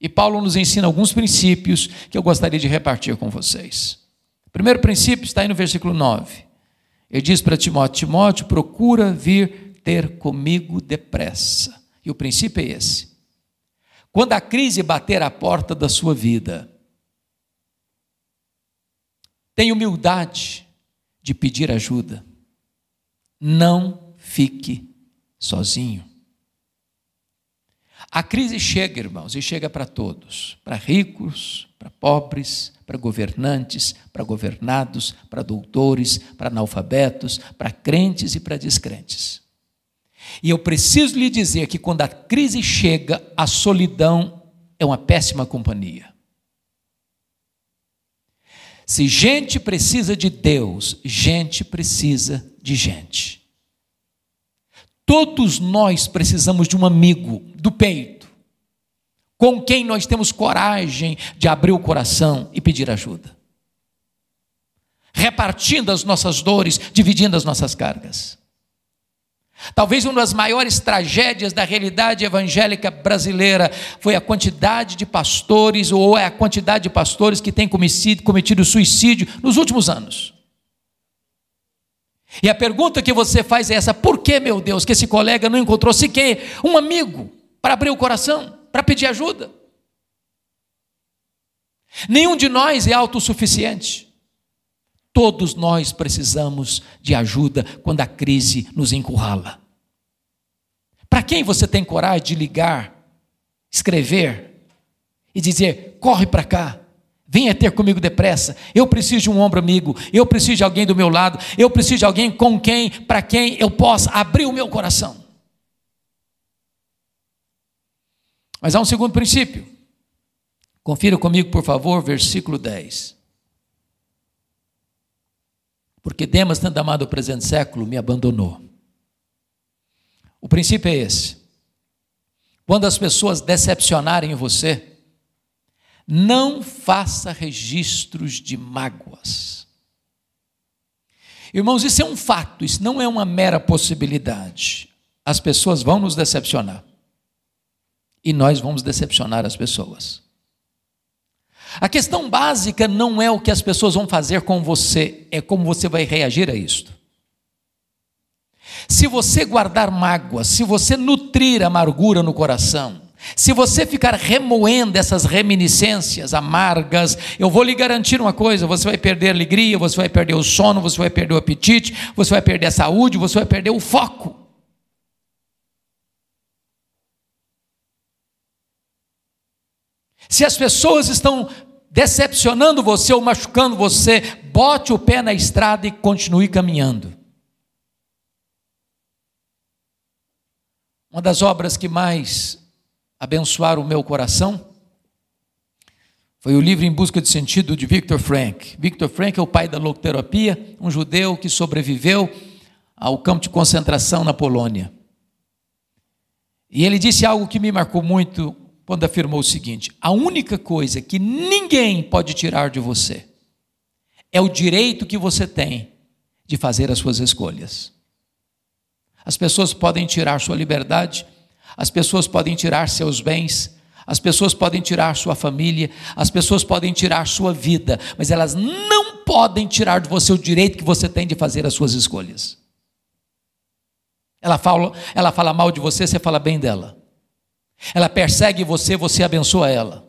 E Paulo nos ensina alguns princípios que eu gostaria de repartir com vocês. O primeiro princípio está aí no versículo 9. Ele diz para Timóteo: Timóteo, procura vir ter comigo depressa. E o princípio é esse. Quando a crise bater à porta da sua vida, tenha humildade de pedir ajuda. Não fique sozinho. A crise chega, irmãos, e chega para todos: para ricos, para pobres, para governantes, para governados, para doutores, para analfabetos, para crentes e para descrentes. E eu preciso lhe dizer que quando a crise chega, a solidão é uma péssima companhia. Se gente precisa de Deus, gente precisa de gente. Todos nós precisamos de um amigo do peito, com quem nós temos coragem de abrir o coração e pedir ajuda, repartindo as nossas dores, dividindo as nossas cargas. Talvez uma das maiores tragédias da realidade evangélica brasileira foi a quantidade de pastores, ou é a quantidade de pastores que têm cometido, cometido suicídio nos últimos anos. E a pergunta que você faz é essa: por que, meu Deus, que esse colega não encontrou sequer um amigo para abrir o coração, para pedir ajuda? Nenhum de nós é autossuficiente. Todos nós precisamos de ajuda quando a crise nos encurrala. Para quem você tem coragem de ligar, escrever e dizer: corre para cá, Venha ter comigo depressa. Eu preciso de um ombro amigo. Eu preciso de alguém do meu lado. Eu preciso de alguém com quem, para quem eu possa abrir o meu coração. Mas há um segundo princípio. Confira comigo, por favor, versículo 10. Porque Demas, tendo amado o presente século, me abandonou. O princípio é esse. Quando as pessoas decepcionarem você, não faça registros de mágoas. Irmãos, isso é um fato, isso não é uma mera possibilidade. As pessoas vão nos decepcionar. E nós vamos decepcionar as pessoas. A questão básica não é o que as pessoas vão fazer com você, é como você vai reagir a isto. Se você guardar mágoa, se você nutrir amargura no coração, se você ficar remoendo essas reminiscências amargas, eu vou lhe garantir uma coisa: você vai perder a alegria, você vai perder o sono, você vai perder o apetite, você vai perder a saúde, você vai perder o foco. Se as pessoas estão decepcionando você ou machucando você, bote o pé na estrada e continue caminhando. Uma das obras que mais abençoar o meu coração foi o livro Em Busca de Sentido de Victor Frank. Victor Frank é o pai da logoterapia, um judeu que sobreviveu ao campo de concentração na Polônia. E ele disse algo que me marcou muito quando afirmou o seguinte: a única coisa que ninguém pode tirar de você é o direito que você tem de fazer as suas escolhas. As pessoas podem tirar sua liberdade, as pessoas podem tirar seus bens, as pessoas podem tirar sua família, as pessoas podem tirar sua vida, mas elas não podem tirar de você o direito que você tem de fazer as suas escolhas. Ela fala, ela fala mal de você, você fala bem dela. Ela persegue você, você abençoa ela.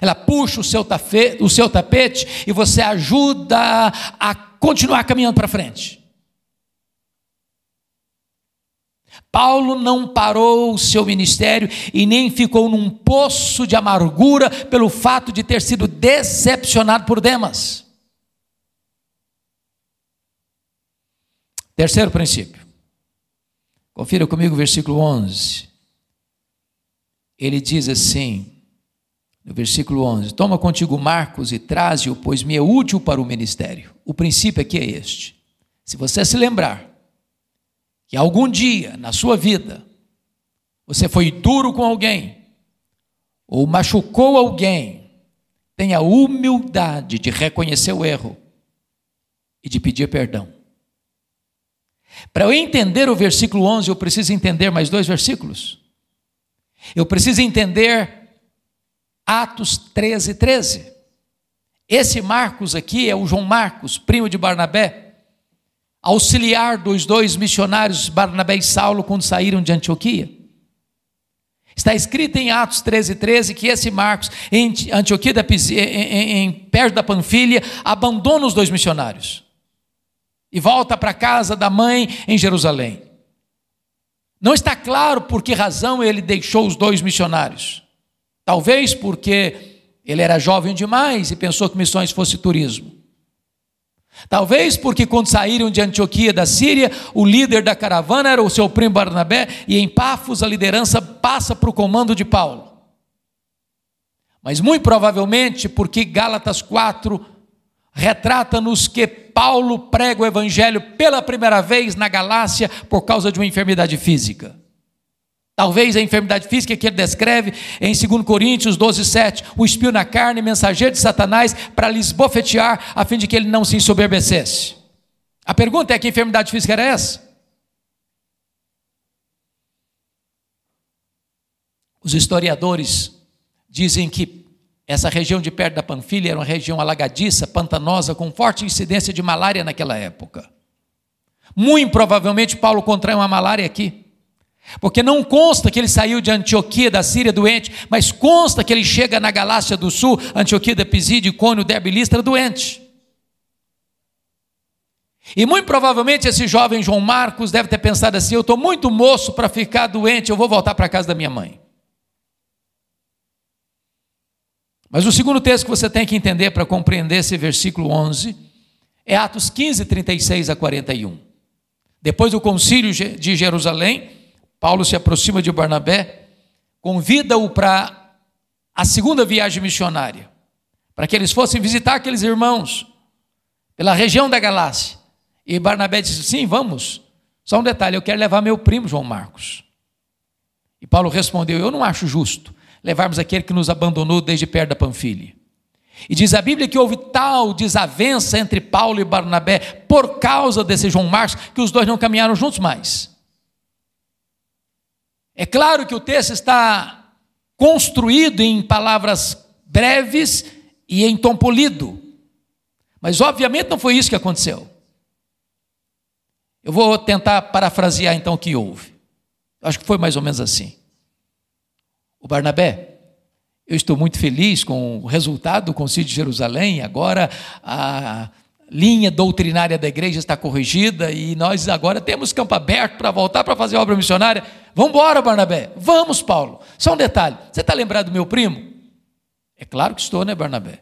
Ela puxa o seu, tapete, o seu tapete e você ajuda a continuar caminhando para frente. Paulo não parou o seu ministério e nem ficou num poço de amargura pelo fato de ter sido decepcionado por Demas. Terceiro princípio. Confira comigo o versículo 11. Ele diz assim, no versículo 11: Toma contigo Marcos e traze-o, pois me é útil para o ministério. O princípio aqui é este. Se você se lembrar, que algum dia na sua vida você foi duro com alguém ou machucou alguém, tenha humildade de reconhecer o erro e de pedir perdão. Para eu entender o versículo 11, eu preciso entender mais dois versículos. Eu preciso entender Atos 13, 13. Esse Marcos aqui é o João Marcos, primo de Barnabé, auxiliar dos dois missionários Barnabé e Saulo quando saíram de Antioquia. Está escrito em Atos 13, 13 que esse Marcos, em Antioquia, da, em, em, perto da Panfilha, abandona os dois missionários e volta para a casa da mãe em Jerusalém. Não está claro por que razão ele deixou os dois missionários. Talvez porque ele era jovem demais e pensou que missões fosse turismo. Talvez porque quando saíram de Antioquia da Síria, o líder da caravana era o seu primo Barnabé, e em Pafos a liderança passa para o comando de Paulo. Mas muito provavelmente porque Gálatas 4 retrata-nos que Paulo prega o evangelho pela primeira vez na Galácia por causa de uma enfermidade física. Talvez a enfermidade física que ele descreve em 2 Coríntios 12, 7, o espio na carne, mensageiro de Satanás, para lhes bofetear, a fim de que ele não se ensoberbecesse. A pergunta é: que enfermidade física era essa? Os historiadores dizem que essa região de perto da Panfilha era uma região alagadiça, pantanosa, com forte incidência de malária naquela época. Muito provavelmente Paulo contraiu uma malária aqui. Porque não consta que ele saiu de Antioquia da Síria doente, mas consta que ele chega na Galácia do Sul, Antioquia da Pisídia, Cônio, Derbe Listra, doente. E muito provavelmente esse jovem João Marcos deve ter pensado assim: eu estou muito moço para ficar doente, eu vou voltar para a casa da minha mãe. Mas o segundo texto que você tem que entender para compreender esse versículo 11 é Atos 15, 36 a 41. Depois do concílio de Jerusalém, Paulo se aproxima de Barnabé, convida-o para a segunda viagem missionária, para que eles fossem visitar aqueles irmãos pela região da Galácia. E Barnabé disse: Sim, vamos. Só um detalhe: eu quero levar meu primo João Marcos. E Paulo respondeu: Eu não acho justo levarmos aquele que nos abandonou desde perto da Panfilha. E diz a Bíblia que houve tal desavença entre Paulo e Barnabé por causa desse João Marcos que os dois não caminharam juntos mais. É claro que o texto está construído em palavras breves e em tom polido, mas obviamente não foi isso que aconteceu. Eu vou tentar parafrasear então o que houve. Acho que foi mais ou menos assim. O Barnabé, eu estou muito feliz com o resultado do Concílio de Jerusalém, agora a linha doutrinária da igreja está corrigida e nós agora temos campo aberto para voltar para fazer obra missionária. Vamos embora, Barnabé. Vamos, Paulo. Só um detalhe: você está lembrado do meu primo? É claro que estou, né, Barnabé?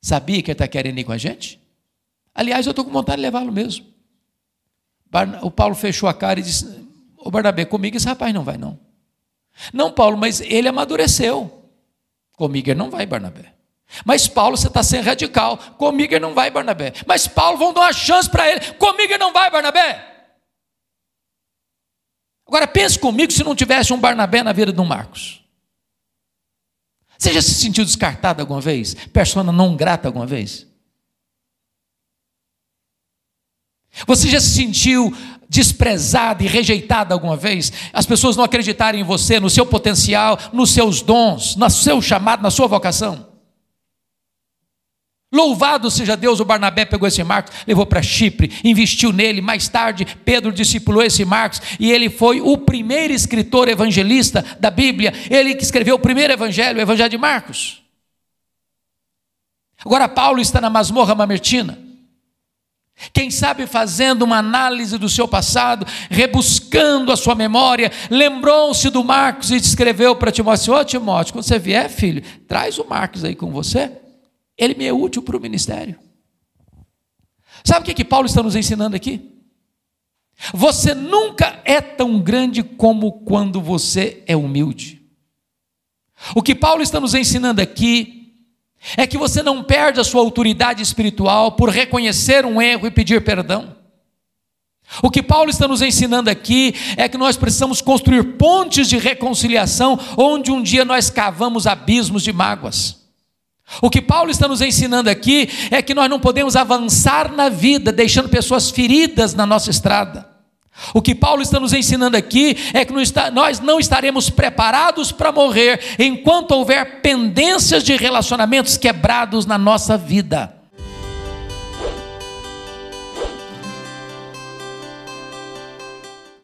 Sabia que ele está querendo ir com a gente? Aliás, eu estou com vontade de levá-lo mesmo. O Paulo fechou a cara e disse: Ô Barnabé, comigo esse rapaz não vai, não. Não, Paulo, mas ele amadureceu. Comigo ele não vai, Barnabé. Mas Paulo, você está sendo radical. Comigo ele não vai, Barnabé. Mas Paulo, vão dar uma chance para ele. Comigo ele não vai, Barnabé. Agora pense comigo se não tivesse um Barnabé na vida um Marcos. Você já se sentiu descartado alguma vez? Persona não grata alguma vez? Você já se sentiu desprezado e rejeitado alguma vez? As pessoas não acreditarem em você, no seu potencial, nos seus dons, no seu chamado, na sua vocação? Louvado seja Deus, o Barnabé pegou esse Marcos, levou para Chipre, investiu nele. Mais tarde, Pedro discipulou esse Marcos e ele foi o primeiro escritor evangelista da Bíblia. Ele que escreveu o primeiro evangelho, o evangelho de Marcos. Agora, Paulo está na masmorra mamertina. Quem sabe fazendo uma análise do seu passado, rebuscando a sua memória, lembrou-se do Marcos e escreveu para Timóteo: Ô oh, Timóteo, quando você vier, filho, traz o Marcos aí com você ele me é útil para o ministério. Sabe o que, que Paulo está nos ensinando aqui? Você nunca é tão grande como quando você é humilde. O que Paulo está nos ensinando aqui é que você não perde a sua autoridade espiritual por reconhecer um erro e pedir perdão. O que Paulo está nos ensinando aqui é que nós precisamos construir pontes de reconciliação onde um dia nós cavamos abismos de mágoas. O que Paulo está nos ensinando aqui é que nós não podemos avançar na vida deixando pessoas feridas na nossa estrada. O que Paulo está nos ensinando aqui é que nós não estaremos preparados para morrer enquanto houver pendências de relacionamentos quebrados na nossa vida.